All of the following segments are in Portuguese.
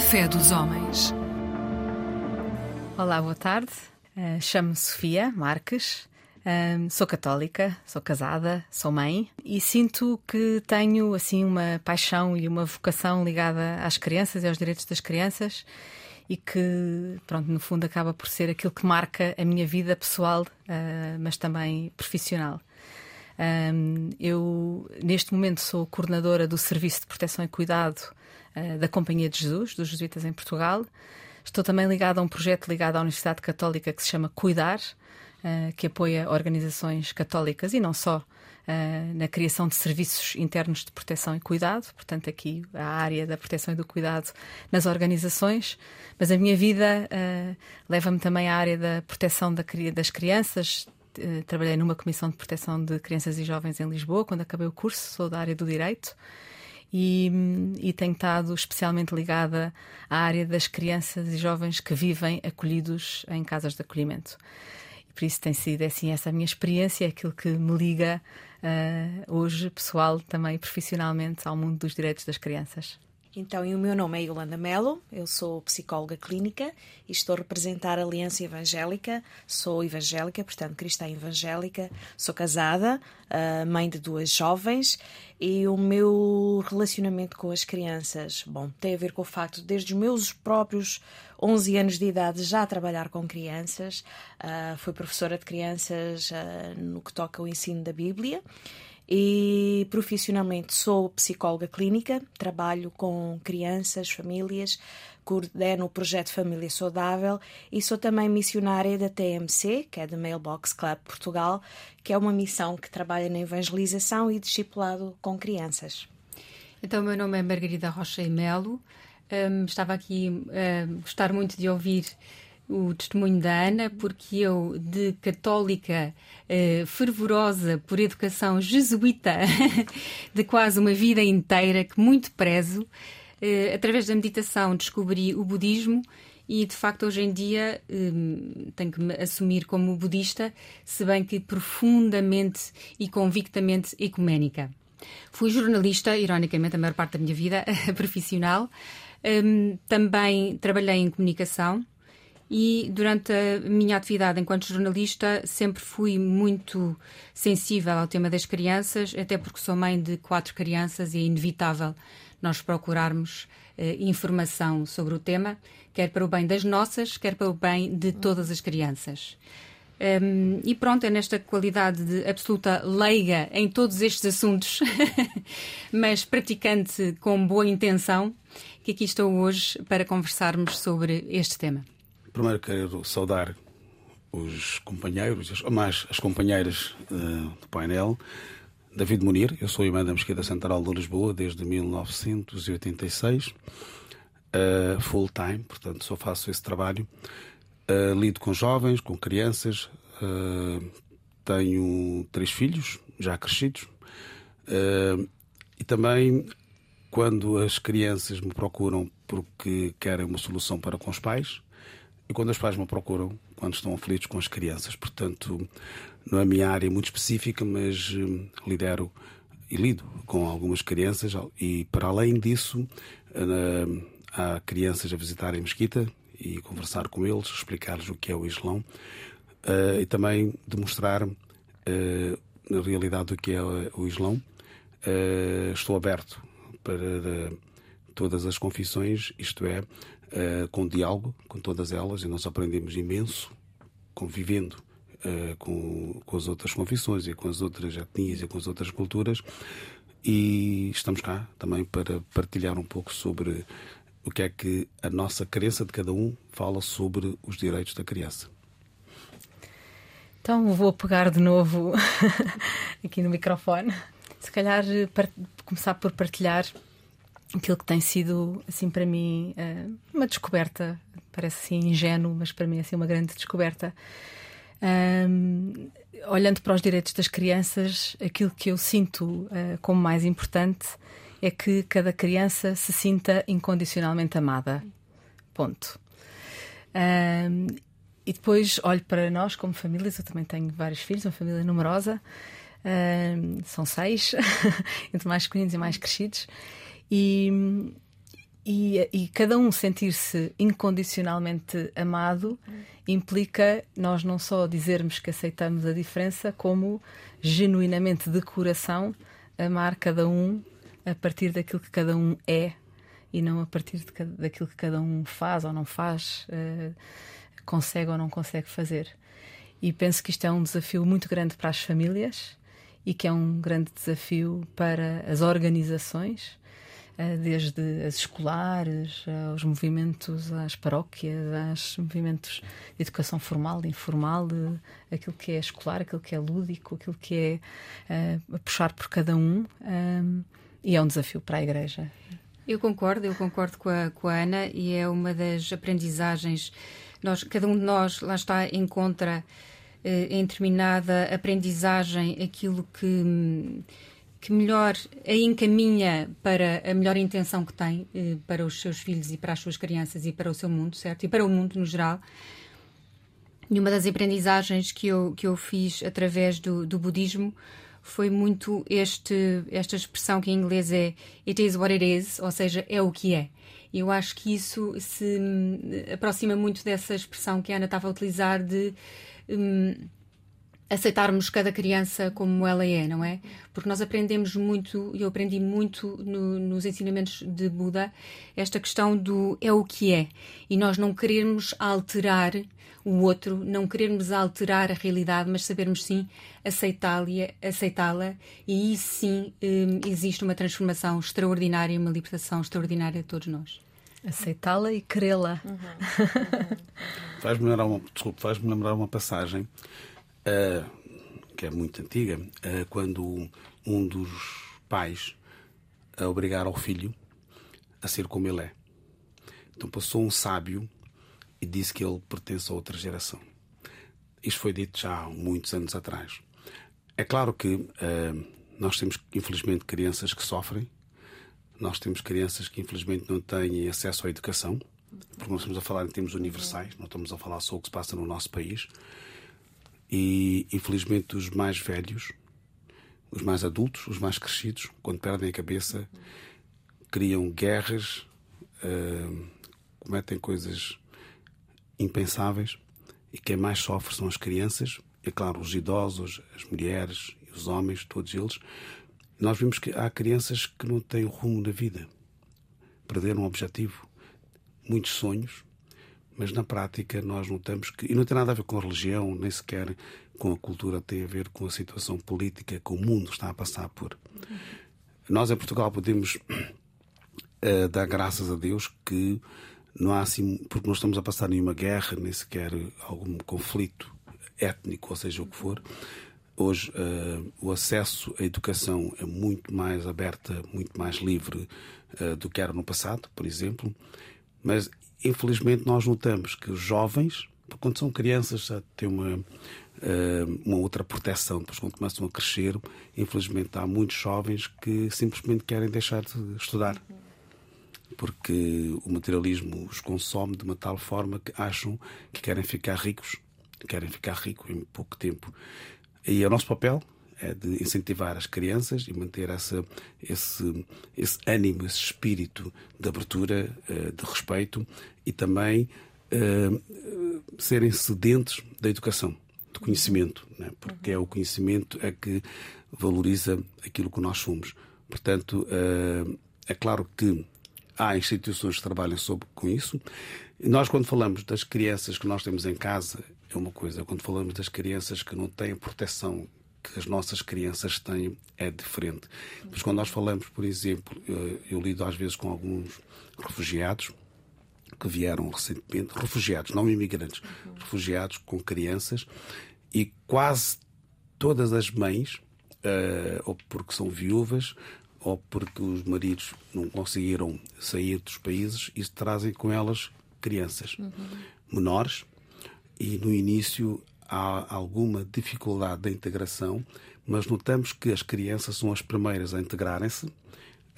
Fé dos homens. Olá, boa tarde. Uh, Chamo-me Sofia Marques. Uh, sou católica, sou casada, sou mãe e sinto que tenho assim uma paixão e uma vocação ligada às crianças e aos direitos das crianças e que, pronto, no fundo acaba por ser aquilo que marca a minha vida pessoal, uh, mas também profissional. Um, eu, neste momento, sou coordenadora do Serviço de Proteção e Cuidado uh, da Companhia de Jesus, dos Jesuítas em Portugal. Estou também ligada a um projeto ligado à Universidade Católica que se chama Cuidar, uh, que apoia organizações católicas e não só. Uh, na criação de serviços internos de proteção e cuidado, portanto, aqui a área da proteção e do cuidado nas organizações, mas a minha vida uh, leva-me também à área da proteção da, das crianças, eh, trabalhei numa comissão de proteção de crianças e jovens em Lisboa quando acabei o curso, sou da área do direito. E, e, tenho estado especialmente ligada à área das crianças e jovens que vivem acolhidos em casas de acolhimento. E por isso tem sido assim essa a minha experiência, aquilo que me liga uh, hoje, pessoal, também profissionalmente, ao mundo dos direitos das crianças. Então, o meu nome é Yolanda Melo, eu sou psicóloga clínica e estou a representar a Aliança Evangélica. Sou evangélica, portanto, cristã evangélica. Sou casada, mãe de duas jovens e o meu relacionamento com as crianças, bom, tem a ver com o facto de, desde os meus próprios 11 anos de idade, já trabalhar com crianças. Uh, fui professora de crianças uh, no que toca ao ensino da Bíblia e profissionalmente sou psicóloga clínica, trabalho com crianças, famílias, coordeno o projeto Família Saudável e sou também missionária da TMC, que é da Mailbox Club Portugal, que é uma missão que trabalha na evangelização e discipulado com crianças. Então, meu nome é Margarida Rocha e Melo. Um, estava aqui a uh, gostar muito de ouvir o testemunho da Ana, porque eu, de católica eh, fervorosa por educação jesuíta, de quase uma vida inteira, que muito prezo, eh, através da meditação descobri o budismo e de facto hoje em dia hum, tenho que me assumir como budista, se bem que profundamente e convictamente ecuménica. Fui jornalista, ironicamente, a maior parte da minha vida profissional. Hum, também trabalhei em comunicação e durante a minha atividade enquanto jornalista sempre fui muito sensível ao tema das crianças, até porque sou mãe de quatro crianças e é inevitável nós procurarmos eh, informação sobre o tema, quer para o bem das nossas, quer para o bem de todas as crianças. Um, e pronto, é nesta qualidade de absoluta leiga em todos estes assuntos, mas praticante com boa intenção, que aqui estou hoje para conversarmos sobre este tema. Primeiro quero saudar os companheiros, mais as companheiras uh, do painel. David Munir, eu sou irmã da Mesquita Central de Lisboa desde 1986, uh, eh, full time, portanto só faço esse trabalho. Uh, lido com jovens, com crianças, tenho três filhos já crescidos e também quando as crianças me procuram porque querem uma solução para com os pais, e quando os pais me procuram, quando estão aflitos com as crianças. Portanto, não é minha área muito específica, mas hum, lidero e lido com algumas crianças e, para além disso, há crianças a visitarem mesquita e conversar com eles, explicar-lhes o que é o Islão uh, e também demonstrar uh, na realidade o que é o Islão. estou aberto para todas as confissões, isto é, uh, com diálogo com todas elas e nós aprendemos imenso convivendo uh, com, com as outras confissões e com as outras etnias e com as outras culturas e estamos cá também para partilhar um pouco sobre o que é que a nossa crença de cada um fala sobre os direitos da criança. Então vou pegar de novo aqui no microfone. Se calhar começar por partilhar aquilo que tem sido, assim, para mim, eh, uma descoberta, parece assim ingênuo, mas para mim, assim, uma grande descoberta. Um, olhando para os direitos das crianças, aquilo que eu sinto uh, como mais importante é que cada criança se sinta incondicionalmente amada. Ponto. Um, e depois olho para nós como famílias, eu também tenho vários filhos, uma família numerosa, um, são seis, entre mais pequeninos e mais crescidos. E, e, e, cada um sentir-se incondicionalmente amado implica nós não só dizermos que aceitamos a diferença, como genuinamente de coração amar cada um a partir daquilo que cada um é e não a partir de, daquilo que cada um faz ou não faz, uh, consegue ou não consegue fazer. E penso que isto é um desafio muito grande para as famílias e que é um grande desafio para as organizações desde as escolares, aos movimentos, às paróquias, aos movimentos de educação formal, informal, aquilo que é escolar, aquilo que é lúdico, aquilo que é uh, puxar por cada um. Um, e é um desafio para a Igreja. Eu concordo, eu concordo com a, com a Ana e é uma das aprendizagens. Nós, cada um de nós, lá está, encontra eh, em determinada aprendizagem aquilo que que melhor a encaminha para a melhor intenção que tem eh, para os seus filhos e para as suas crianças e para o seu mundo, certo? E para o mundo no geral. E uma das aprendizagens que eu, que eu fiz através do, do budismo foi muito este, esta expressão que em inglês é it is what it is, ou seja, é o que é. Eu acho que isso se hum, aproxima muito dessa expressão que a Ana estava a utilizar de hum, aceitarmos cada criança como ela é, não é? Porque nós aprendemos muito, e eu aprendi muito no, nos ensinamentos de Buda, esta questão do é o que é. E nós não queremos alterar o outro, não queremos alterar a realidade, mas sabermos sim aceitá-la, aceitá-la e aí sim hum, existe uma transformação extraordinária, uma libertação extraordinária de todos nós. Aceitá-la e querê-la. Uhum. Uhum. faz-me lembrar uma, desculpe, faz-me lembrar uma passagem que é muito antiga, uh, quando um dos pais a obrigar ao filho a ser como ele é. Então passou um sábio e disse que ele pertence a outra geração. Isto foi dito já há muitos anos atrás. É claro que uh, nós temos, infelizmente, crianças que sofrem, nós temos crianças que, infelizmente, não têm acesso à educação, porque nós estamos a falar em termos universais, não estamos a falar só o que se passa no nosso país. E, infelizmente, os mais velhos, os mais adultos, os mais crescidos, quando perdem a cabeça, criam guerras, uh, cometem coisas impensáveis. E quem mais sofre são as crianças, e, claro, os idosos, as mulheres, os homens, todos eles. Nós vimos que há crianças que não têm rumo na vida, perderam um objetivo, muitos sonhos, mas na prática nós notamos que. E não tem nada a ver com a religião, nem sequer com a cultura, tem a ver com a situação política que o mundo está a passar por. Nós em Portugal podemos uh, dar graças a Deus que não há assim. Porque não estamos a passar nenhuma guerra, nem sequer algum conflito étnico, ou seja o que for. Hoje uh, o acesso à educação é muito mais aberta, muito mais livre uh, do que era no passado, por exemplo. Mas infelizmente nós notamos que os jovens, quando são crianças, já têm uma, eh, uma outra proteção. Depois, quando começam a crescer, infelizmente há muitos jovens que simplesmente querem deixar de estudar. Porque o materialismo os consome de uma tal forma que acham que querem ficar ricos, querem ficar ricos em pouco tempo. E é o nosso papel é de incentivar as crianças e manter essa, esse, esse ânimo, esse espírito de abertura, eh, de respeito e também uh, serem sedentes da educação, do conhecimento, né? porque é o conhecimento é que valoriza aquilo que nós somos. Portanto, uh, é claro que há instituições que trabalham sobre, com isso. Nós, quando falamos das crianças que nós temos em casa, é uma coisa. Quando falamos das crianças que não têm proteção que as nossas crianças têm é diferente. Mas quando nós falamos, por exemplo, eu, eu lido às vezes com alguns refugiados que vieram recentemente, refugiados, não imigrantes, uhum. refugiados com crianças, e quase todas as mães, uh, ou porque são viúvas, ou porque os maridos não conseguiram sair dos países, e trazem com elas crianças uhum. menores, e no início há alguma dificuldade da integração, mas notamos que as crianças são as primeiras a integrarem-se,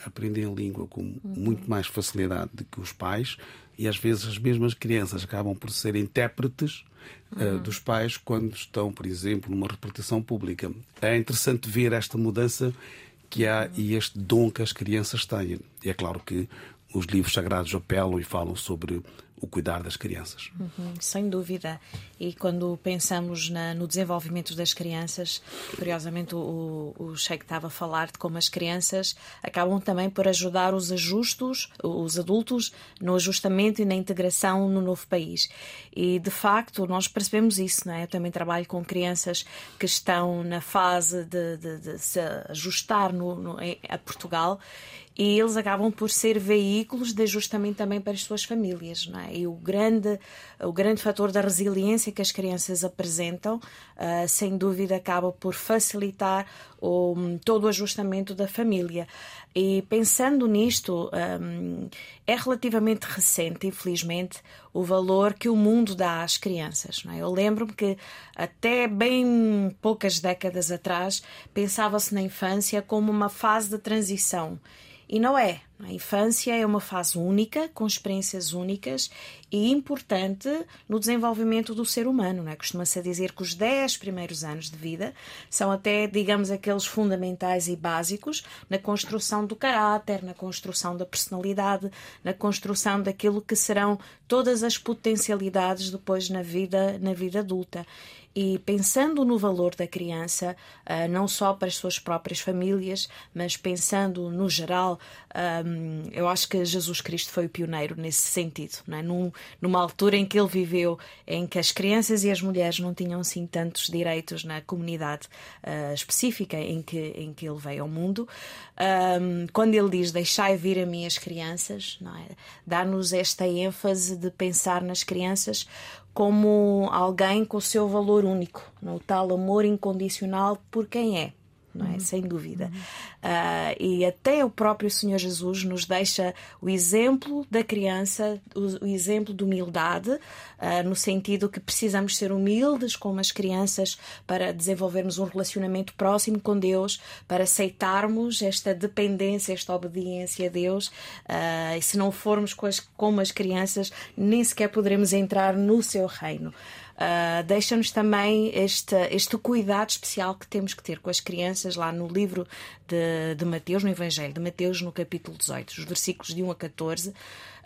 aprendem a língua com uhum. muito mais facilidade do que os pais e às vezes as mesmas crianças acabam por ser intérpretes uh, uhum. dos pais quando estão, por exemplo, numa repartição pública. É interessante ver esta mudança que há e este dom que as crianças têm. E é claro que os livros sagrados apelam e falam sobre o cuidar das crianças. Uhum, sem dúvida. E quando pensamos na, no desenvolvimento das crianças, curiosamente o, o estava a falar de como as crianças acabam também por ajudar os ajustos, os adultos, no ajustamento e na integração no novo país. E de facto nós percebemos isso, não é? Eu também trabalho com crianças que estão na fase de, de, de se ajustar no, no, a Portugal e eles acabam por ser veículos de ajustamento também para as suas famílias, não é? E o grande, o grande fator da resiliência que as crianças apresentam, uh, sem dúvida, acaba por facilitar o, todo o ajustamento da família. E pensando nisto, um, é relativamente recente, infelizmente, o valor que o mundo dá às crianças. É? Eu lembro-me que até bem poucas décadas atrás pensava-se na infância como uma fase de transição e não é. A infância é uma fase única, com experiências únicas e importante no desenvolvimento do ser humano. Não é? Costuma-se dizer que os 10 primeiros anos de vida são até, digamos, aqueles fundamentais e básicos na construção do caráter, na construção da personalidade, na construção daquilo que serão todas as potencialidades depois na vida, na vida adulta e pensando no valor da criança, uh, não só para as suas próprias famílias, mas pensando no geral, eu acho que Jesus Cristo foi o pioneiro nesse sentido, não é? Num, numa altura em que ele viveu, em que as crianças e as mulheres não tinham assim tantos direitos na comunidade uh, específica em que, em que ele veio ao mundo, quando ele diz deixai vir a mim as crianças, é? dá-nos esta ênfase de pensar nas crianças como alguém com o seu valor único, no tal amor incondicional por quem é não é? Uhum. Sem dúvida. Uh, e até o próprio Senhor Jesus nos deixa o exemplo da criança, o, o exemplo de humildade, uh, no sentido que precisamos ser humildes como as crianças para desenvolvermos um relacionamento próximo com Deus, para aceitarmos esta dependência, esta obediência a Deus. Uh, e se não formos com as, como as crianças, nem sequer poderemos entrar no seu reino. Uh, Deixa-nos também este, este cuidado especial que temos que ter com as crianças lá no livro de, de Mateus, no Evangelho de Mateus, no capítulo 18, os versículos de 1 a 14.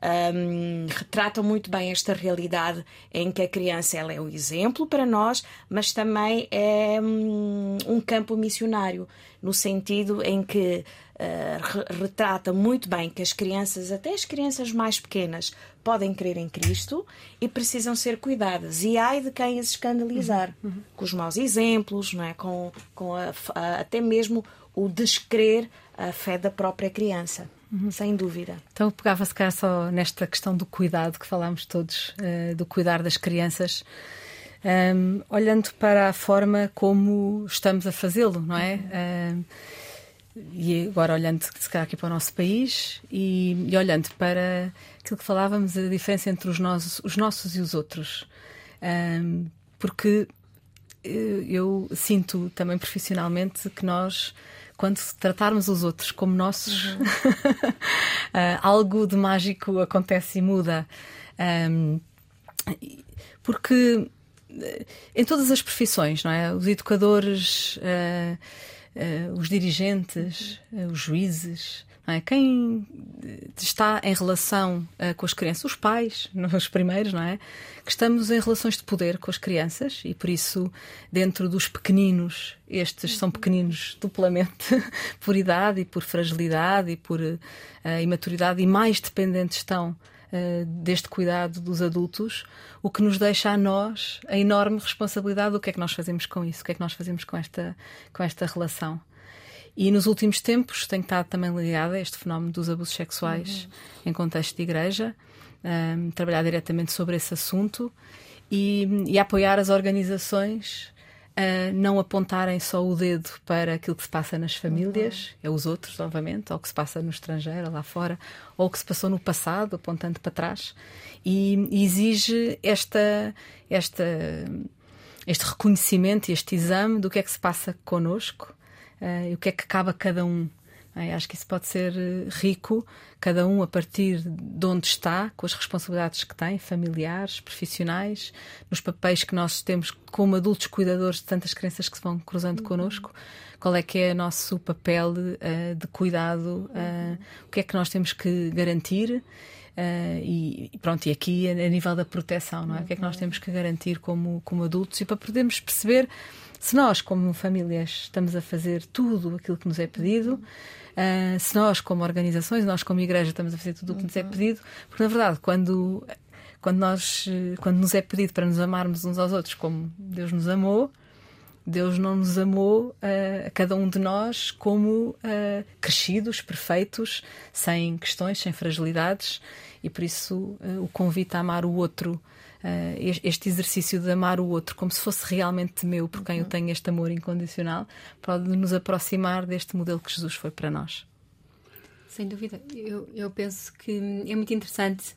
Um, retratam muito bem esta realidade em que a criança ela é um exemplo para nós, mas também é um, um campo missionário, no sentido em que uh, retrata muito bem que as crianças, até as crianças mais pequenas, podem crer em Cristo e precisam ser cuidadas. E ai de quem as escandalizar uhum. uhum. com os maus exemplos, não é? com, com a, a, até mesmo o descrer a fé da própria criança. Uhum. Sem dúvida. Então pegava-se cá só nesta questão do cuidado que falámos todos, uh, do cuidar das crianças, um, olhando para a forma como estamos a fazê-lo, não é? Uhum. Uh, e agora olhando se calhar aqui para o nosso país e, e, olhando para aquilo que falávamos, a diferença entre os nossos, os nossos e os outros. Um, porque eu, eu sinto também profissionalmente que nós quando tratarmos os outros como nossos, uhum. uh, algo de mágico acontece e muda. Um, porque eh, em todas as profissões, não é? Os educadores. Uh, uh, os dirigentes, uh, os juízes, é? quem está em relação uh, com as crianças, os pais, os primeiros, não é? Que estamos em relações de poder com as crianças e por isso, dentro dos pequeninos, estes são pequeninos duplamente por idade e por fragilidade e por imaturidade e mais dependentes estão uh, deste cuidado dos adultos, o que nos deixa a nós a enorme responsabilidade do que é que nós fazemos com isso, o que é que nós fazemos com esta, com esta relação. E nos últimos tempos tenho estado também ligada a este fenómeno dos abusos sexuais uhum. em contexto de igreja, um, ehm, trabalhar diretamente sobre esse assunto e, e apoiar as organizações a não apontarem só o dedo para aquilo que se passa nas famílias, é os outros, novamente, ou que se passa no estrangeiro, lá fora, ou que se passou no passado, apontando para trás, e, e exige esta, esta, este reconhecimento e este exame do que é que se passa connosco uh, e o que é que cabe a cada um acho que isso pode ser eh, rico, cada um a partir de onde está, com as responsabilidades que tem, familiares, profissionais, nos papéis que nós temos como adultos cuidadores de tantas crianças que se vão cruzando uhum. connosco. Qual é que é o nosso papel uh, de cuidado? Uh, o que é que nós temos que garantir? Uh, e, pronto, e aqui a, a, nível da proteção, não é? O que é que nós temos que garantir como, como adultos e para podermos perceber se nós, como famílias, estamos a fazer tudo aquilo que nos é pedido. Uh, se nós, como organizações, nós, como igreja, estamos a fazer tudo o que nos é pedido, porque na verdade, quando, quando, nós, quando nos é pedido para nos amarmos uns aos outros como Deus nos amou, Deus não nos amou uh, a cada um de nós como uh, crescidos, perfeitos, sem questões, sem fragilidades, e por isso uh, o convite a amar o outro, este exercício de amar o outro como se fosse realmente meu, por quem eu tenho este amor incondicional, pode nos aproximar deste modelo que Jesus foi para nós. Sem dúvida. Eu, eu penso que é muito interessante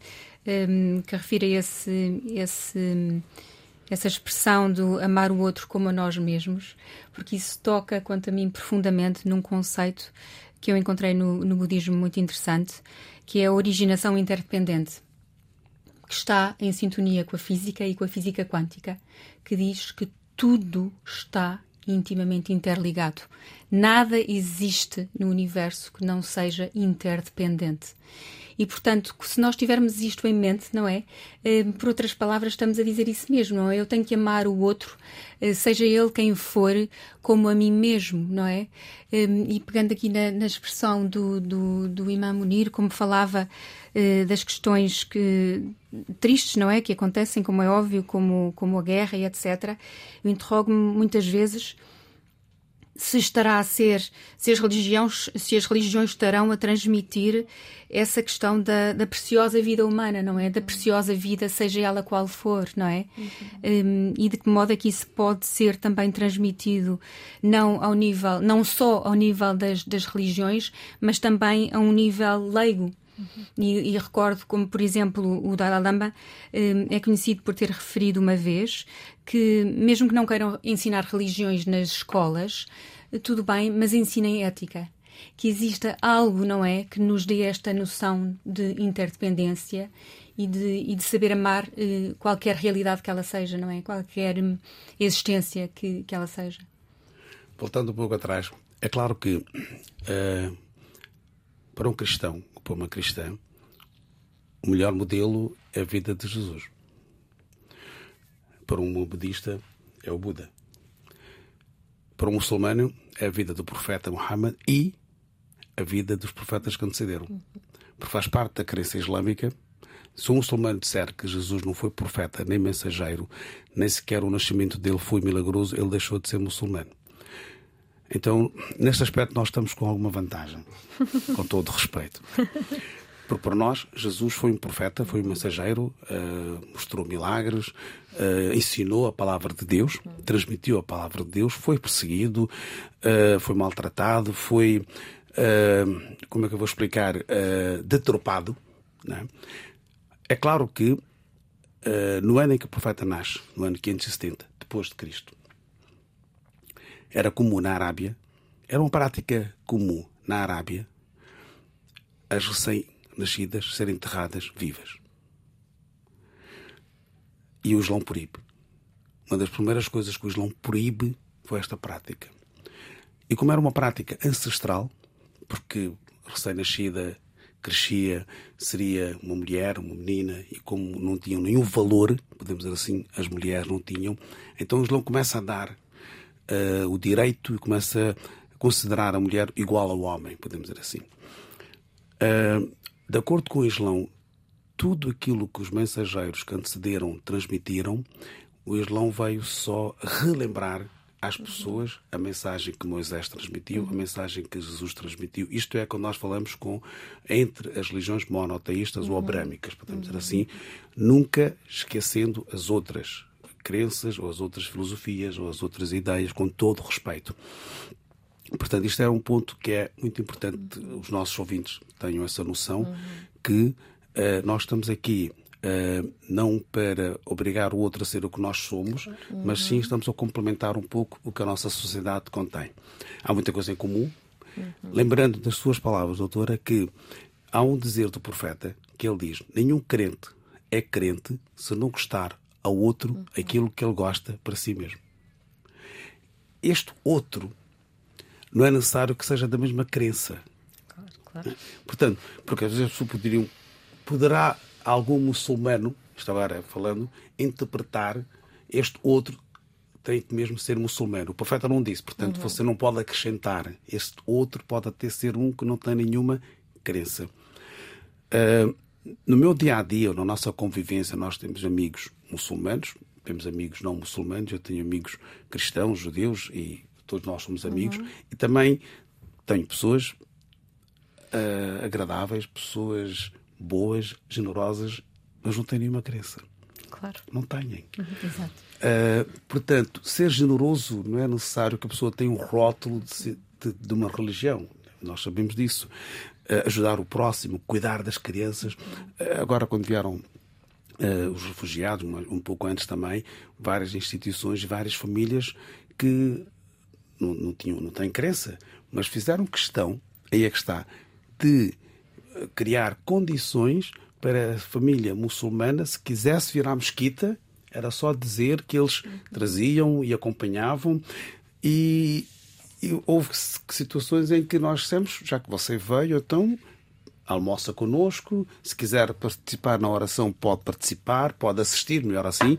um, que refira esse. esse essa expressão do amar o outro como a nós mesmos, porque isso toca, quanto a mim, profundamente num conceito que eu encontrei no, no budismo muito interessante, que é a originação interdependente, que está em sintonia com a física e com a física quântica, que diz que tudo está intimamente interligado. Nada existe no universo que não seja interdependente. E, portanto, se nós tivermos isto em mente, não é? Eh, por outras palavras, estamos a dizer isso mesmo, não é? Eu tenho que amar o outro, eh, seja ele quem for, como a mim mesmo, não é? Eh, e pegando aqui na, na expressão do, do, do Imam Munir, como falava das questões que, tristes, não é? Que acontecem, como é óbvio, como, como a guerra e etc. Eu interrogo-me muitas vezes se estará a ser, se as religiões, se as religiões estarão a transmitir essa questão da, da preciosa vida humana, não é? Da preciosa vida, seja ela qual for, não é? Uhum. Um, e de que modo é que isso pode ser também transmitido não ao nível, não só ao nível das, das religiões, mas também a um nível leigo. Uhum. E, e, recordo como, por exemplo, o Dalai Lama um, é conhecido por ter referido uma vez que, mesmo que não queiram ensinar religiões nas escolas, tudo bem, mas ensinem ética. Que exista algo, não é, que nos dê esta noção de interdependência e de, e de saber amar uh, qualquer realidade que ela seja, não é? Qualquer um, existência que, que ela seja. Voltando um pouco atrás, é claro que uh, para um cristão para uma cristã, o melhor modelo é a vida de Jesus. Para um budista, é o Buda. Para um muçulmano, é a vida do profeta Muhammad e a vida dos profetas que antecederam. Porque faz parte da crença islâmica. Se um muçulmano disser que Jesus não foi profeta nem mensageiro, nem sequer o nascimento dele foi milagroso, ele deixou de ser muçulmano. Então, neste aspecto, nós estamos com alguma vantagem, com todo respeito. Porque para nós, Jesus foi um profeta, foi um mensageiro, uh, mostrou milagres, uh, ensinou a palavra de Deus, transmitiu a palavra de Deus, foi perseguido, uh, foi maltratado, foi, como é que eu vou explicar, detropado. É? é? claro que no ano em que o profeta nasce, no ano 570, depois de Cristo, era comum na Arábia, era uma prática comum na Arábia, as recém-nascidas serem enterradas vivas. E o Islão proíbe. Uma das primeiras coisas que o Islão proíbe foi esta prática. E como era uma prática ancestral, porque recém-nascida crescia, seria uma mulher, uma menina, e como não tinham nenhum valor, podemos dizer assim, as mulheres não tinham, então o Islão começa a dar uh, o direito e começa a considerar a mulher igual ao homem, podemos dizer assim. Uh, de acordo com o Islão, tudo aquilo que os mensageiros que antecederam transmitiram, o Islão veio só relembrar às pessoas a mensagem que Moisés transmitiu, a mensagem que Jesus transmitiu. Isto é quando nós falamos com entre as religiões monoteístas ou abrâmicas, podemos dizer assim, nunca esquecendo as outras crenças, ou as outras filosofias, ou as outras ideias, com todo respeito. Portanto, isto é um ponto que é muito importante os nossos ouvintes tenham essa noção uhum. que uh, nós estamos aqui uh, não para obrigar o outro a ser o que nós somos, uhum. mas sim estamos a complementar um pouco o que a nossa sociedade contém. Há muita coisa em comum, Uhum. Lembrando das suas palavras, doutora, que há um dizer do profeta que ele diz: nenhum crente é crente se não gostar ao outro aquilo que ele gosta para si mesmo. Este outro não é necessário que seja da mesma crença. Claro, claro. Portanto, porque às vezes poderiam, poderá algum muçulmano, estou agora falando, interpretar este outro tem que mesmo ser muçulmano. O profeta não disse, portanto, uhum. você não pode acrescentar. Este outro pode até ser um que não tem nenhuma crença. Uh, no meu dia a dia, na nossa convivência, nós temos amigos muçulmanos, temos amigos não muçulmanos, eu tenho amigos cristãos, judeus e todos nós somos amigos. Uhum. E também tenho pessoas uh, agradáveis, pessoas boas, generosas, mas não têm nenhuma crença. Claro. Não têm. Uhum, exato. Uh, portanto, ser generoso não é necessário que a pessoa tenha um rótulo de, de, de uma religião. Nós sabemos disso ajudar o próximo, cuidar das crianças. agora, quando vieram Uh, os refugiados, um pouco antes também, várias instituições, várias famílias que não, não, tinham, não têm crença, mas fizeram questão, aí é que está, de criar condições para a família muçulmana, se quisesse vir à mesquita, era só dizer que eles traziam e acompanhavam. E, e houve situações em que nós dissemos, já que você veio, então almoça connosco, se quiser participar na oração pode participar, pode assistir, melhor assim.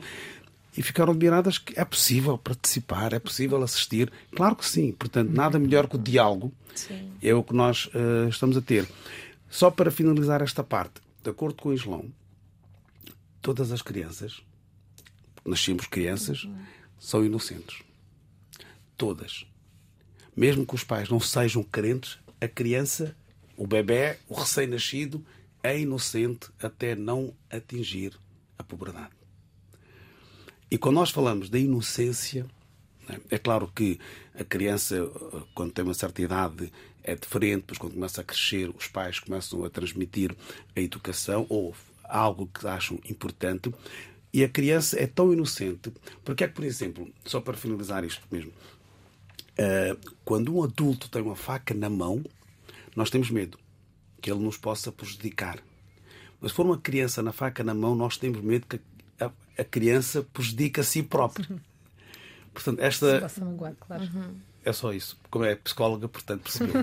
E ficaram admiradas que é possível participar, é possível assistir. Claro que sim. Portanto, nada melhor que o diálogo. Sim. É o que nós uh, estamos a ter. Só para finalizar esta parte, de acordo com o Islão, todas as crianças, nascemos crianças, são inocentes. Todas mesmo que os pais não sejam crentes, a criança, o bebê, o recém-nascido, é inocente até não atingir a puberdade. E quando nós falamos da inocência, né, é claro que a criança, quando tem uma certa idade, é diferente, pois quando começa a crescer, os pais começam a transmitir a educação ou algo que acham importante. E a criança é tão inocente, porque é que, por exemplo, só para finalizar isto mesmo, Uh, quando um adulto tem uma faca na mão, nós temos medo que ele nos possa prejudicar. Mas se for uma criança na faca na mão, nós temos medo que a, a criança prejudique a si própria. Portanto, esta. claro. Uhum. É só isso. Como é psicóloga, portanto, percebeu.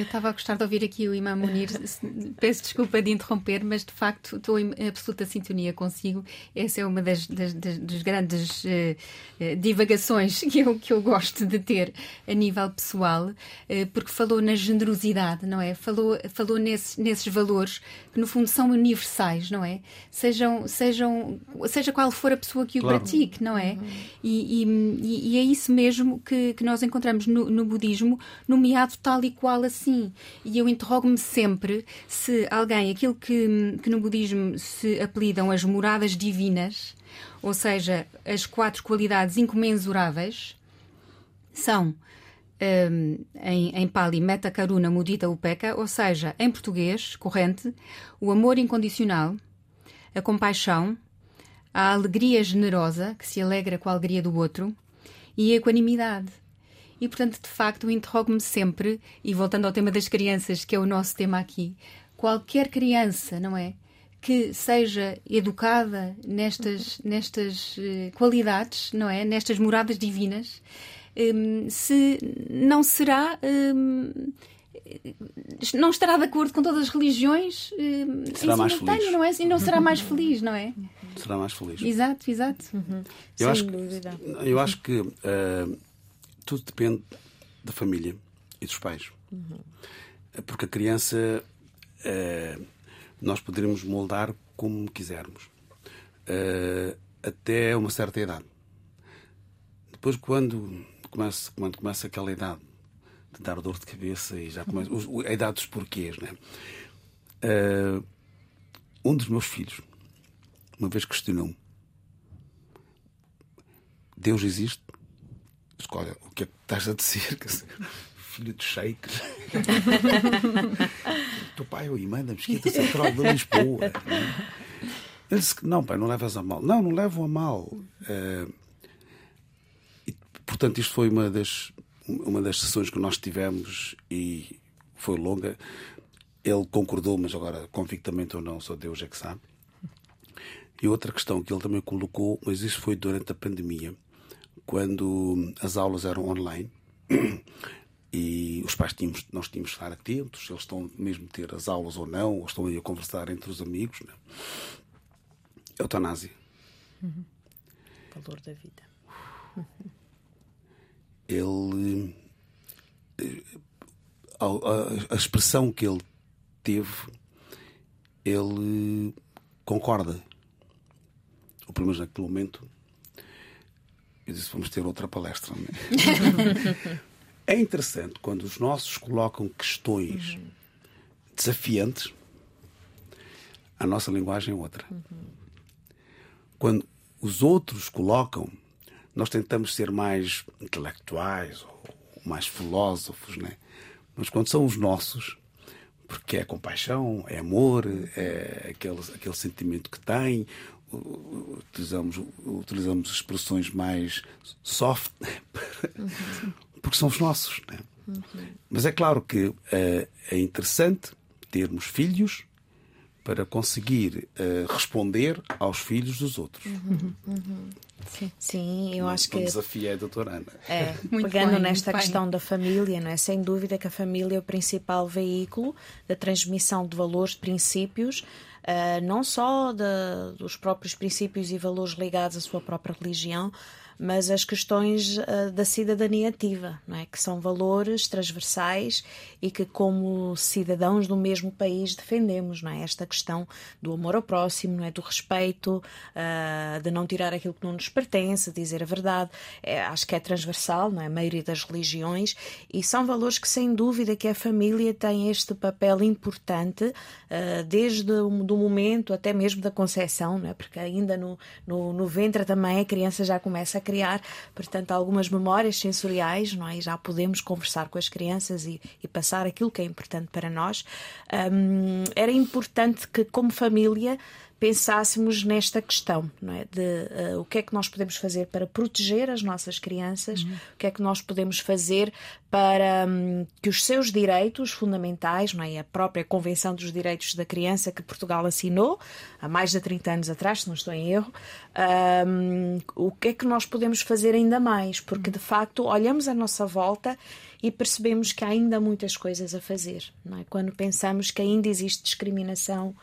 Eu estava a gostar de ouvir aqui o Imam Munir. Peço desculpa de interromper, mas de facto estou em absoluta sintonia consigo. Essa é uma das, das, das, das grandes uh, divagações que eu, que eu gosto de ter a nível pessoal, uh, porque falou na generosidade, não é? Falou, falou nesse, nesses valores que no fundo são universais, não é? Sejam, sejam, seja qual for a pessoa que o claro. pratique, não é? Uhum. E, e, e, é isso mesmo que, que nós encontramos no, no budismo, nomeado tal e qual assim. E eu interrogo-me sempre se alguém, aquilo que, que no budismo se apelidam as moradas divinas, ou seja, as quatro qualidades incomensuráveis, são um, em, em Pali Metta Karuna Mudita Upeka, ou seja, em português, corrente, o amor incondicional, a compaixão, a alegria generosa, que se alegra com a alegria do outro, e a equanimidade. E, portanto, de facto, interrogo-me sempre, e voltando ao tema das crianças, que é o nosso tema aqui, qualquer criança, não é? Que seja educada nestas, nestas uh, qualidades, não é? Nestas moradas divinas, um, se não será. Um, não estará de acordo com todas as religiões um, será mais feliz. não é? E não será mais feliz, não é? Será mais feliz. Exato, exato. Uhum. Eu, acho que, eu acho que uh, tudo depende da família e dos pais. Uhum. Porque a criança uh, nós poderemos moldar como quisermos. Uh, até uma certa idade. Depois, quando começa, quando começa aquela idade de dar dor de cabeça e já começa a idade dos porquês, né? Uh, um dos meus filhos, uma vez questionou-me: Deus existe? Olha, o que é que estás a dizer? Filho de sheik. Teu pai é o imã da mesquita central de Lisboa. Ele disse que não, pai, não levas a mal. Não, não levo a mal. Uh, e, portanto, isto foi uma das uma das sessões que nós tivemos e foi longa, ele concordou, mas agora convictamente ou não, só Deus é que sabe. E outra questão que ele também colocou, mas isso foi durante a pandemia, quando as aulas eram online e os pais tínhamos, nós tínhamos que estar atentos, eles estão mesmo a ter as aulas ou não, ou estão aí a conversar entre os amigos. Né? Eutanásia. Uhum. Valor da vida. Ele. A, a, a expressão que ele teve, ele concorda. O problema é naquele momento eu disse: vamos ter outra palestra. É? é interessante quando os nossos colocam questões uhum. desafiantes, a nossa linguagem é outra. Uhum. Quando os outros colocam, nós tentamos ser mais intelectuais ou mais filósofos, né? mas quando são os nossos, porque é compaixão, é amor, é aquele, aquele sentimento que tem, utilizamos, utilizamos expressões mais soft, uhum. porque são os nossos. Né? Uhum. Mas é claro que é, é interessante termos filhos para conseguir uh, responder aos filhos dos outros. Uhum, uhum. Sim. Sim, eu acho que. O desafio é a doutora Ana. É, pegando bem, nesta questão bem. da família, não é? sem dúvida que a família é o principal veículo da transmissão de valores, de princípios, uh, não só de, dos próprios princípios e valores ligados à sua própria religião, mas as questões uh, da cidadania ativa, não é? que são valores transversais e que, como cidadãos do mesmo país, defendemos. Não é? Esta questão do amor ao próximo, não é? do respeito, uh, de não tirar aquilo que não nos pertence, dizer a verdade. É, acho que é transversal, não é? a maioria das religiões, e são valores que, sem dúvida, que a família tem este papel importante, uh, desde o do momento até mesmo da concepção, não é? porque ainda no, no, no ventre também a criança já começa a criar, portanto, algumas memórias sensoriais, não é? Já podemos conversar com as crianças e, e passar aquilo que é importante para nós. Um, era importante que, como família, pensássemos nesta questão, não é? De uh, o que é que nós podemos fazer para proteger as nossas crianças, uhum. o que é que nós podemos fazer para um, que os seus direitos fundamentais, não é? A própria Convenção dos Direitos da Criança que Portugal assinou há mais de 30 anos atrás, se não estou em erro, um, o que é que nós podemos fazer ainda mais? Porque de facto olhamos à nossa volta e percebemos que há ainda muitas coisas a fazer, não é? Quando pensamos que ainda existe discriminação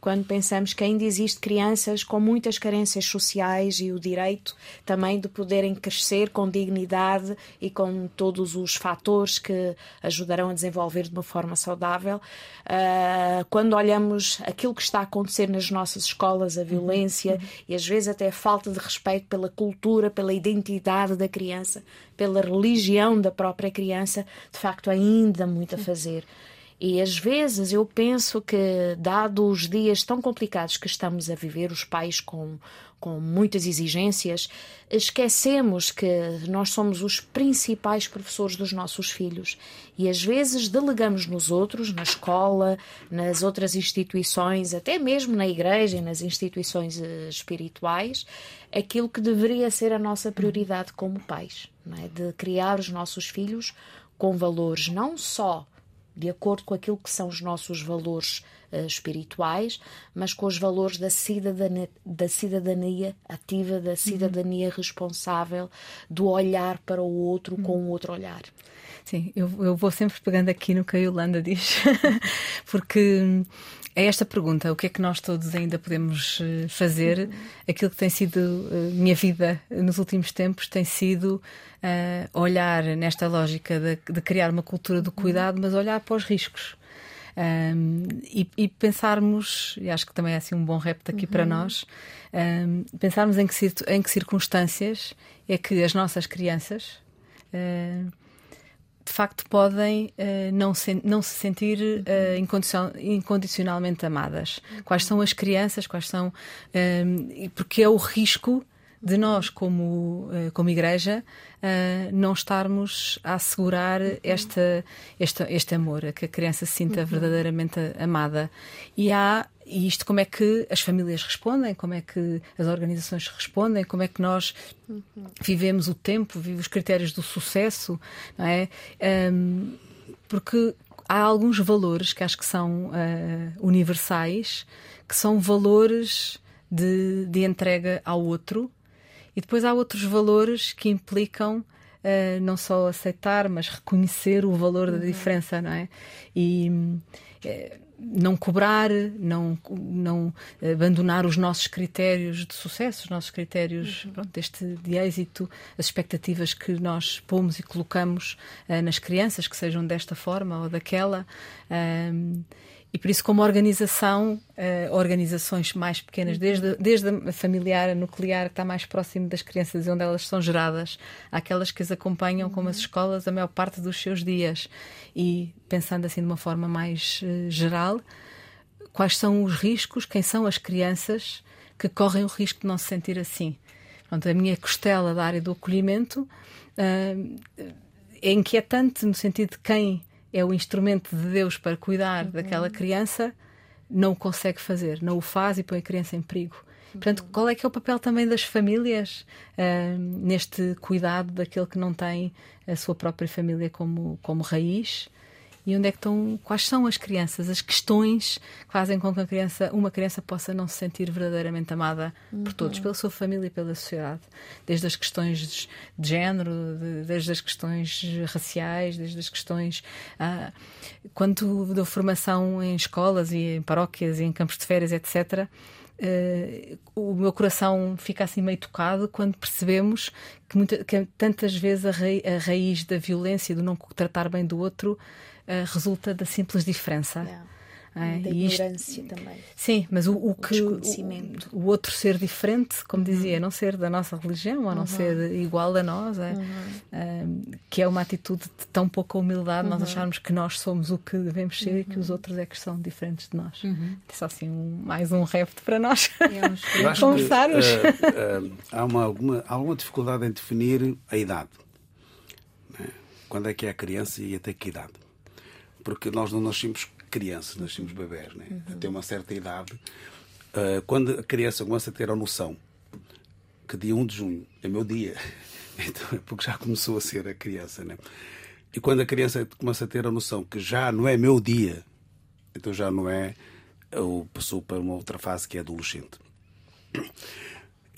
quando pensamos que ainda existe crianças com muitas carências sociais e o direito também de poderem crescer com dignidade e com todos os fatores que ajudarão a desenvolver de uma forma saudável. Uh, quando olhamos aquilo que está a acontecer nas nossas escolas, a violência uhum. e às vezes até a falta de respeito pela cultura, pela identidade da criança, pela religião da própria criança, de facto, ainda muito a fazer. E às vezes eu penso que, dado os dias tão complicados que estamos a viver, os pais com, com muitas exigências, esquecemos que nós somos os principais professores dos nossos filhos e às vezes delegamos nos outros, na escola, nas outras instituições, até mesmo na igreja e nas instituições eh, espirituais, aquilo que deveria ser a nossa prioridade como pais, é? de criar os nossos filhos com valores não só de acordo com aquilo que são os nossos valores uh, espirituais, mas com os valores da cidadania, da cidadania ativa, da cidadania uhum. responsável, do olhar para o outro uhum. com o outro olhar. Sim, eu, eu vou sempre pegando aqui no que a Yolanda diz, porque é esta pergunta: o que é que nós todos ainda podemos eh, fazer? Aquilo que tem sido uh, minha vida nos últimos tempos tem sido uh, olhar nesta lógica de, de, criar uma cultura do cuidado, mas olhar para os riscos. Um, e, e, pensarmos, e acho que também é assim um bom repto aqui uhum. para nós, um, pensarmos em que, em que circunstâncias é que as nossas crianças uh, de facto podem uh, não, se, não se sentir uh, incondicion, incondicionalmente amadas. Quais são as crianças, quais são. Uh, porque é o risco de nós, como, como igreja, não estarmos a assegurar esta, este, este amor, a que a criança se sinta uhum. verdadeiramente amada. E há e isto como é que as famílias respondem, como é que as organizações respondem, como é que nós vivemos o tempo, vivemos os critérios do sucesso, não é? Um, porque há alguns valores que acho que são uh, universais, que são valores de, de entrega ao outro, e depois há outros valores que implicam uh, não só aceitar, mas reconhecer o valor uhum. da diferença, não é? E uh, não cobrar, não, não abandonar os nossos critérios de sucesso, os nossos critérios uhum. pronto, deste, de êxito, as expectativas que nós pomos e colocamos uh, nas crianças, que sejam desta forma ou daquela. E por isso, como organização, uh, organizações mais pequenas, desde, desde a familiar, a nuclear, que está mais próximo das crianças e onde elas são geradas, aquelas que as acompanham, como as escolas, a maior parte dos seus dias. E pensando assim de uma forma mais uh, geral, quais são os riscos, quem são as crianças que correm o risco de não se sentir assim. Pronto, a minha costela da área do acolhimento uh, é inquietante no sentido de quem é o instrumento de Deus para cuidar uhum. daquela criança, não o consegue fazer, não o faz e põe a criança em perigo. Uhum. Portanto, qual é que é o papel também das famílias uh, neste cuidado daquele que não tem a sua própria família como, como raiz e onde é que estão, quais são as crianças, as questões que fazem com que a criança, uma criança possa não se sentir verdadeiramente amada uhum. por todos, pela sua família e pela sociedade, desde as questões de género, de, desde as questões raciais, desde as questões ah, quando dou formação em escolas e em paróquias e em campos de férias, etc. Uh, o meu coração fica assim meio tocado quando percebemos que, muita, que tantas vezes a, raiz, a raiz da violência, do não tratar bem do outro, resulta da simples diferença. Yeah. É, da ignorância isto, também. Sim, mas o, o, o que o, o, outro ser diferente, como uhum. dizia, não ser da nossa religião ou não uhum. ser igual a nós, é, uhum. que é uma atitude de tão pouca humildade nós uhum. acharmos que nós somos o que devemos ser e que os uhum. outros é que são diferentes de nós. Uhum. É só assim um, mais um repto para nós é conversarmos. Uh, uh, há, uma, alguma, alguma dificuldade em definir a idade. Né? Quando é que é a criança e até que idade? Porque nós não nascemos crianças, nascemos bebés, né? Uhum. até uma certa idade. Uh, quando a criança começa a ter a noção que dia 1 de junho é meu dia, então é porque já começou a ser a criança, né? E quando a criança começa a ter a noção que já não é meu dia, então já não é, ou passou para uma outra fase que é adolescente.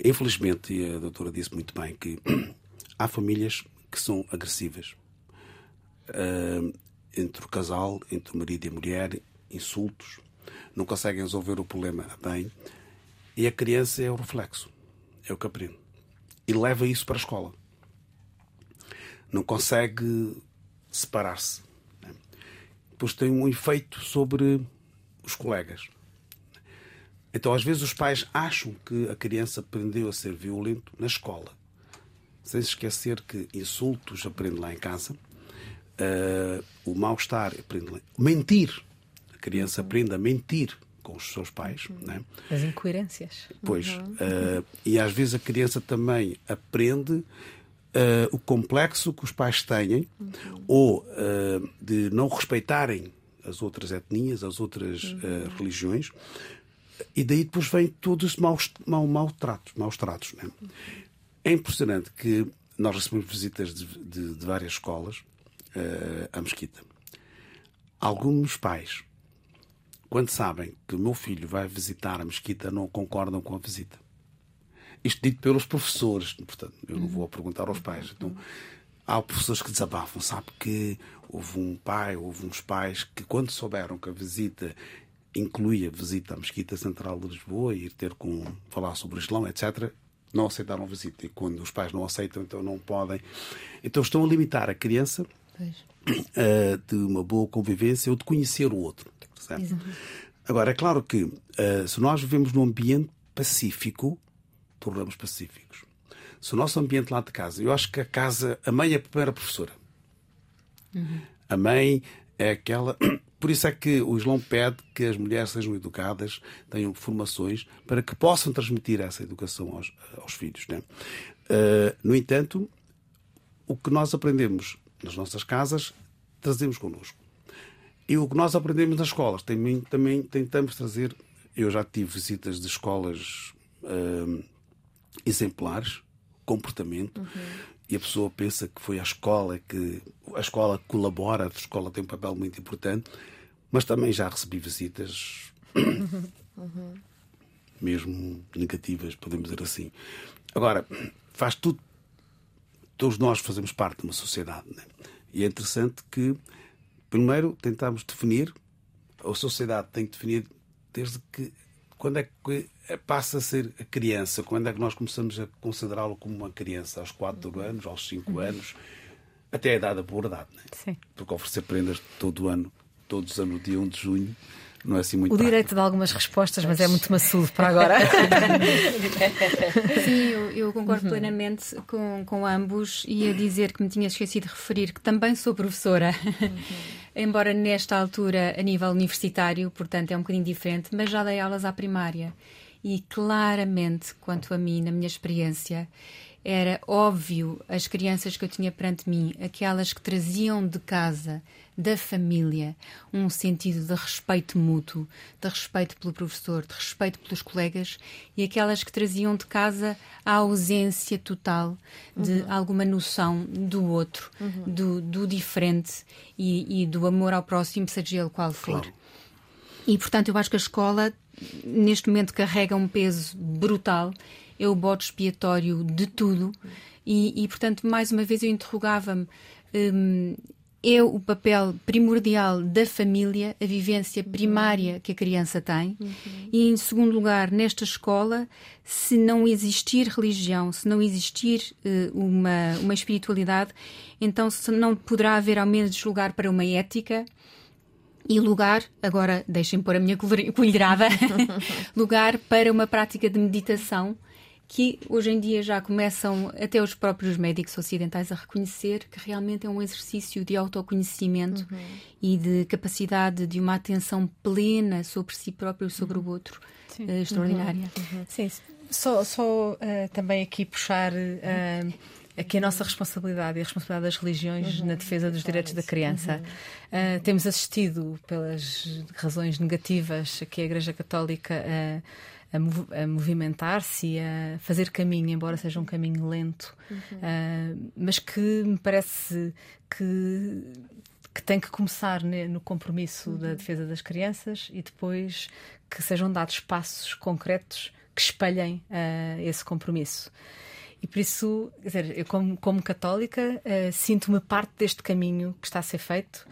Infelizmente, e a doutora disse muito bem que há famílias que são agressivas. Uh, entre o casal, entre o marido e a mulher, insultos, não conseguem resolver o problema bem. E a criança é o reflexo, é o que aprende. E leva isso para a escola. Não consegue separar-se. Né? Depois tem um efeito sobre os colegas. Então, às vezes, os pais acham que a criança aprendeu a ser violento na escola, sem se esquecer que insultos aprende lá em casa uh, o mal-estar, mentir. A criança aprende a mentir com os seus pais. Uhum. Né? As incoerências. Pois. Uhum. Uh, e às vezes a criança também aprende uh, o complexo que os pais têm uhum. ou uh, de não respeitarem as outras etnias, as outras uhum. religiões. E daí depois vem todos os maus, mau, maus tratos. Maus tratos né? É impressionante que nós recebemos visitas de, de, de várias escolas uh, a mesquita. Alguns pais, quando sabem que o meu filho vai visitar a mesquita, não concordam com a visita. Isto dito pelos professores, portanto, eu não vou perguntar aos pais. Então, há professores que desabafam, sabe que houve um pai, houve uns pais que, quando souberam que a visita incluía visita à Mesquita Central de Lisboa e ir ter com falar sobre o Islão, etc., não aceitaram a visita. E quando os pais não aceitam, então não podem. Então estão a limitar a criança uh, de uma boa convivência ou de conhecer o outro. Agora, é claro que uh, se nós vivemos num ambiente pacífico, tornamos pacíficos. Se o nosso ambiente lá de casa, eu acho que a casa, a mãe é a primeira professora. Uhum. A mãe é aquela. Por isso é que o Islão pede que as mulheres sejam educadas, tenham formações para que possam transmitir essa educação aos, aos filhos. Né? Uh, no entanto, o que nós aprendemos nas nossas casas, trazemos connosco. E o que nós aprendemos nas escolas também, também tentamos trazer eu já tive visitas de escolas uh, exemplares, comportamento, uhum. e a pessoa pensa que foi a escola que a escola colabora, a escola tem um papel muito importante, mas também já recebi visitas uhum. mesmo negativas, podemos dizer assim. Agora, faz tudo. Todos nós fazemos parte de uma sociedade. Né? E é interessante que, primeiro, tentamos definir, a sociedade tem que definir desde que. Quando é que passa a ser a criança? Quando é que nós começamos a considerá-lo como uma criança? Aos 4 anos, aos 5 anos, até a idade da puberdade. Né? Sim. Porque oferecer prendas todo ano, todos os anos, dia 1 de junho, não é assim muito O prático. direito de algumas respostas, mas é muito maçudo para agora. Sim, eu, eu concordo uhum. plenamente com, com ambos e a dizer que me tinha esquecido de referir que também sou professora. Uhum. Embora nesta altura, a nível universitário, portanto é um bocadinho diferente, mas já dei aulas à primária. E claramente, quanto a mim, na minha experiência, era óbvio as crianças que eu tinha perante mim, aquelas que traziam de casa da família, um sentido de respeito mútuo, de respeito pelo professor, de respeito pelos colegas e aquelas que traziam de casa a ausência total de uhum. alguma noção do outro, uhum. do, do, diferente e, e, do amor ao próximo, seja ele qual for. Claro. E portanto, eu acho que a escola neste momento carrega um peso brutal, é o bote expiatório de tudo. E, e portanto, mais uma vez eu interrogava-me. Hum, é o papel primordial da família, a vivência primária que a criança tem. Uhum. E, em segundo lugar, nesta escola, se não existir religião, se não existir uh, uma, uma espiritualidade, então se não poderá haver ao menos lugar para uma ética e lugar, agora deixem pôr a minha colherada, lugar para uma prática de meditação que hoje em dia já começam até os próprios médicos ocidentais a reconhecer que realmente é um exercício de autoconhecimento uhum. e de capacidade de uma atenção plena sobre si próprio e sobre uhum. o outro uh, extraordinária. Uhum. Sim, só, só uh, também aqui puxar uh, aqui a nossa responsabilidade e a responsabilidade das religiões uhum. na defesa dos direitos da criança. Uhum. Uh, temos assistido, pelas razões negativas, que a Igreja Católica uh, a, a movimentar-se e a fazer caminho, embora seja um caminho lento, uhum. uh, mas que me parece que que tem que começar né, no compromisso uhum. da defesa das crianças e depois que sejam dados passos concretos que espelhem uh, esse compromisso. E por isso, quer dizer, eu como, como católica uh, sinto-me parte deste caminho que está a ser feito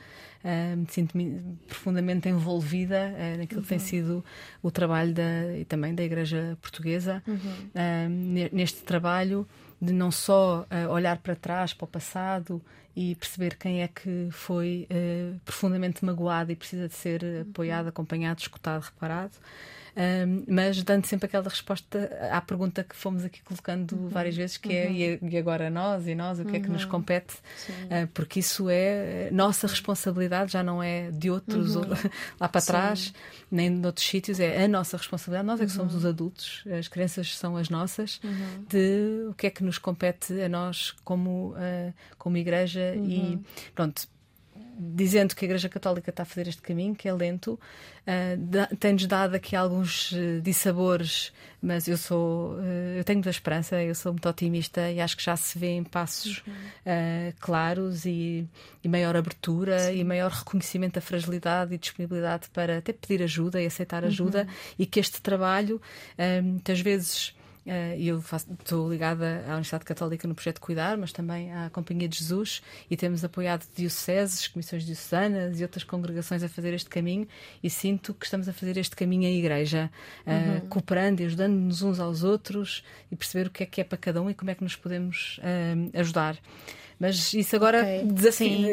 uh, sinto-me profundamente envolvida uh, naquilo uhum. que tem uhum. sido o trabalho da, e também da Igreja Portuguesa, uhum. uh, neste trabalho de não só olhar para trás, para o passado e perceber quem é que foi profundamente magoado e precisa de ser apoiado, uhum. acompanhado, escutado, reparado um, mas dando sempre aquela resposta à pergunta que fomos aqui colocando uhum. várias vezes, que é, uhum. e agora nós e nós, o que uhum. é que nos uhum. compete? Uh, porque isso é nossa responsabilidade, já não é de outros uhum. lá para Sim. trás, nem de outros sítios, é a nossa responsabilidade. Nós é que somos os adultos, as crianças são as nossas, de o que é que nos compete a nós como, uh, como igreja e pronto dizendo que a Igreja Católica está a fazer este caminho, que é lento, uh, tem-nos dado aqui alguns uh, dissabores, mas eu sou, uh, eu tenho muita esperança, eu sou muito otimista e acho que já se vê em passos uhum. uh, claros e, e, maior abertura Sim. e maior reconhecimento da fragilidade e disponibilidade para até pedir ajuda e aceitar ajuda uhum. e que este trabalho, muitas vezes eu faço, estou ligada à Universidade Católica no projeto Cuidar, mas também à Companhia de Jesus e temos apoiado dioceses, comissões diocesanas e outras congregações a fazer este caminho e sinto que estamos a fazer este caminho em igreja, eh, uhum. cooperando e ajudando-nos uns aos outros e perceber o que é que é para cada um e como é que nos podemos uh, ajudar. Mas isso agora okay. desafio,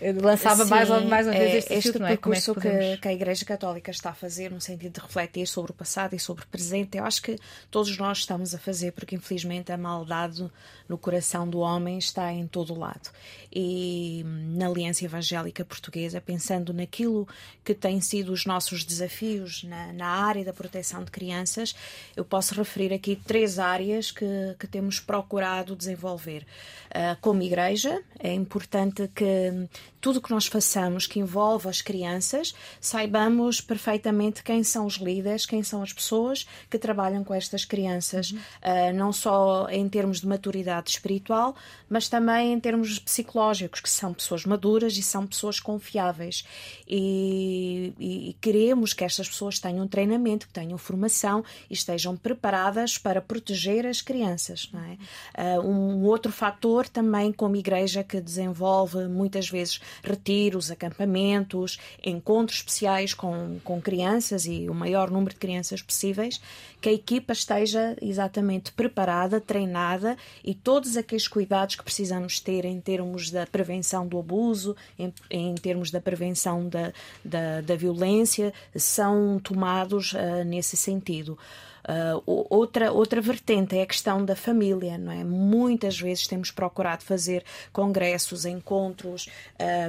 eh, lançava Sim, mais, mais uma vez este, este é? percurso Como é que, podemos... que, a Igreja Católica está a fazer no sentido de refletir sobre o passado e sobre o presente, eu acho que todos nós estamos a fazer, porque infelizmente a maldade no coração do homem está em todo o lado. E na Aliança Evangélica Portuguesa, pensando naquilo que têm sido os nossos desafios na, na área da proteção de crianças, eu posso referir aqui três áreas que, que temos procurado desenvolver uh, como igreja, é importante que tudo o que nós façamos que envolve as crianças, saibamos perfeitamente quem são os líderes, quem são as pessoas que trabalham com estas crianças, uhum. uh, não só em termos de maturidade espiritual, mas também em termos psicológicos, que são pessoas maduras e são pessoas confiáveis. E, e, e queremos que estas pessoas tenham treinamento, que tenham formação e estejam preparadas para proteger as crianças. Não é? Uh, um outro fator também, como igreja, que desenvolve muitas vezes retiros, acampamentos, encontros especiais com, com crianças e o maior número de crianças possíveis, que a equipa esteja exatamente preparada, treinada e todos aqueles cuidados que precisamos ter em termos da prevenção do abuso, em, em termos da prevenção da, da, da violência, são tomados uh, nesse sentido. Uh, outra, outra vertente é a questão da família, não é? Muitas vezes temos procurado fazer congressos, encontros,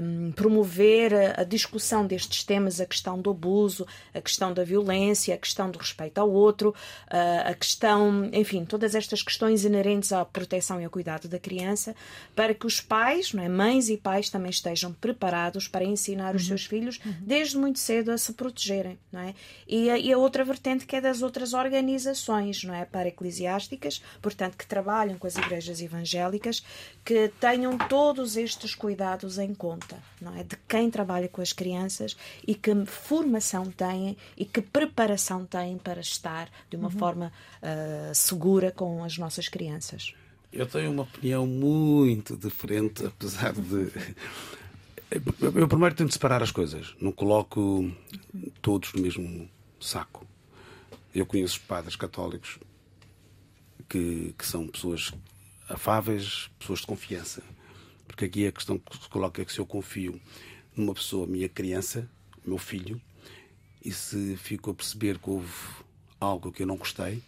um, promover a, a, discussão destes temas, a questão do abuso, a questão da violência, a questão do respeito ao outro, uh, a questão, enfim, todas estas questões inerentes à proteção e ao cuidado da criança, para que os pais, não é? mães e pais também estejam preparados para ensinar os uhum. seus filhos uhum. desde muito cedo a se protegerem, não é? E a, e a outra vertente que é das outras organizações organizações não é, para eclesiásticas, portanto, que trabalham com as igrejas evangélicas, que tenham todos estes cuidados em conta, não é? De quem trabalha com as crianças e que formação têm e que preparação têm para estar de uma uhum. forma uh, segura com as nossas crianças. Eu tenho uma opinião muito diferente, apesar de. Eu primeiro tento separar as coisas, não coloco todos no mesmo saco. Eu conheço padres católicos que, que são pessoas afáveis, pessoas de confiança. Porque aqui a questão que se coloca é que se eu confio numa pessoa, minha criança, meu filho, e se fico a perceber que houve algo que eu não gostei,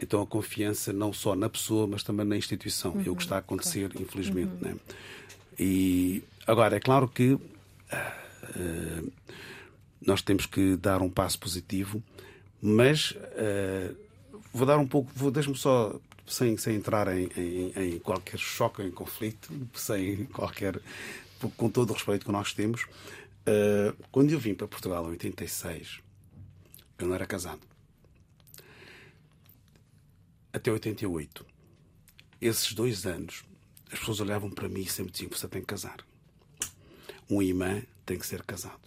então a confiança não só na pessoa, mas também na instituição. Uhum, é o que está a acontecer, claro. infelizmente. Uhum. Né? E agora, é claro que uh, nós temos que dar um passo positivo mas uh, vou dar um pouco, vou deixe-me só sem, sem entrar em, em, em, qualquer choque, em conflito, sem qualquer. com todo o respeito que nós temos. Uh, quando eu vim para Portugal em 86, eu não era casado. Até 88. Esses dois anos, as pessoas olhavam para mim e sempre diziam: você tem que casar. Um imã tem que ser casado.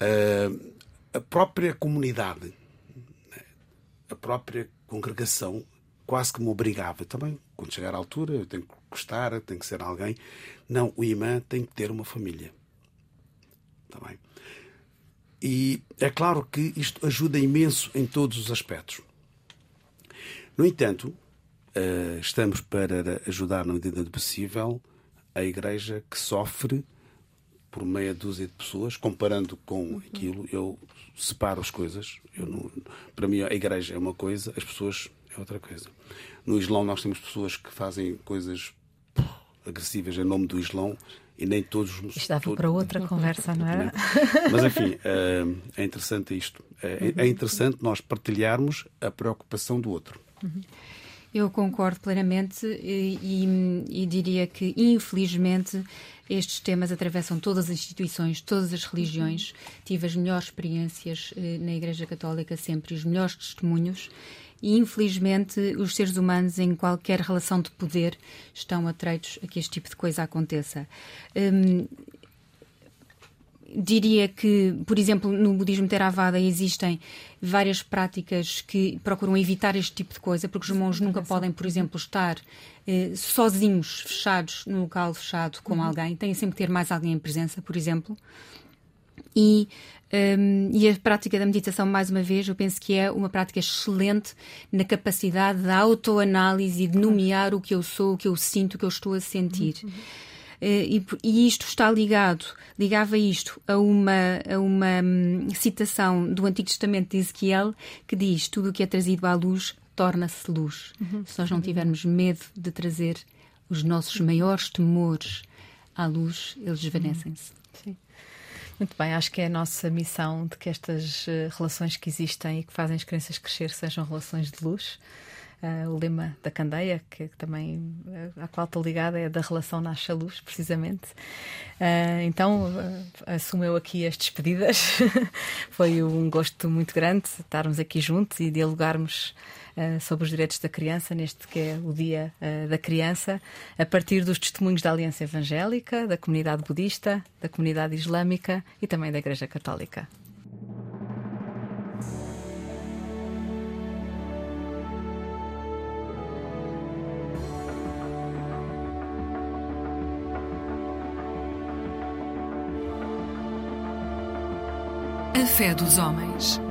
Uh, a própria comunidade, a própria congregação, quase que me obrigava também, quando chegar à altura, eu tenho que gostar, tem que ser alguém. Não, o imã tem que ter uma família. Está bem? E é claro que isto ajuda imenso em todos os aspectos. No entanto, eh, estamos para ajudar, na medida do possível, a Igreja que sofre por meia dúzia de pessoas, comparando com aquilo, eu separo as coisas. Eu não, para mim, a igreja é uma coisa, as pessoas é outra coisa. No Islão, nós temos pessoas que fazem coisas agressivas em nome do Islão e nem todos os. Isto para outra conversa, não é? Mas enfim, eh, é interessante isto. É, é interessante nós partilharmos a preocupação do outro. Uhum. Eu concordo plenamente e, e, e, diria que, infelizmente, estes temas atravessam todas as instituições, todas as religiões. Tive as melhores experiências eh, na Igreja Católica, sempre os melhores testemunhos. E, infelizmente, os seres humanos, em qualquer relação de poder, estão atreitos a que este tipo de coisa aconteça. Hum, diria que, por exemplo, no budismo Theravada existem várias práticas que procuram evitar este tipo de coisa, porque os monges nunca podem, por exemplo, estar eh, sozinhos, fechados, num local fechado com uhum. alguém, têm sempre que ter mais alguém em presença, por exemplo. E, um, e a prática da meditação, mais uma vez, eu penso que é uma prática excelente na capacidade da autoanálise e de nomear o que eu sou, o que eu sinto, o que eu estou a sentir. Uhum. Eh, e, e, isto está ligado, ligava isto a uma, a uma hum, citação do Antigo Testamento de Ezequiel que diz: Tudo o que é trazido à luz torna-se luz. Uhum. Se nós não tivermos medo de trazer os nossos maiores temores à luz, eles desvanecem-se. Sim. Muito bem, acho que é a nossa missão de que estas uh, relações que existem e que fazem as crianças crescer sejam relações de luz. Uh, o lema da Candeia, que também uh, à qual estou ligada, é da relação nasce a luz, precisamente. Uh, então assumo eu aqui as despedidas. Foi um gosto muito grande estarmos aqui juntos e dialogarmos uh, sobre os direitos da criança, neste que é o Dia uh, da Criança, a partir dos testemunhos da Aliança Evangélica, da comunidade budista, da comunidade islâmica e também da Igreja Católica. Fé dos homens.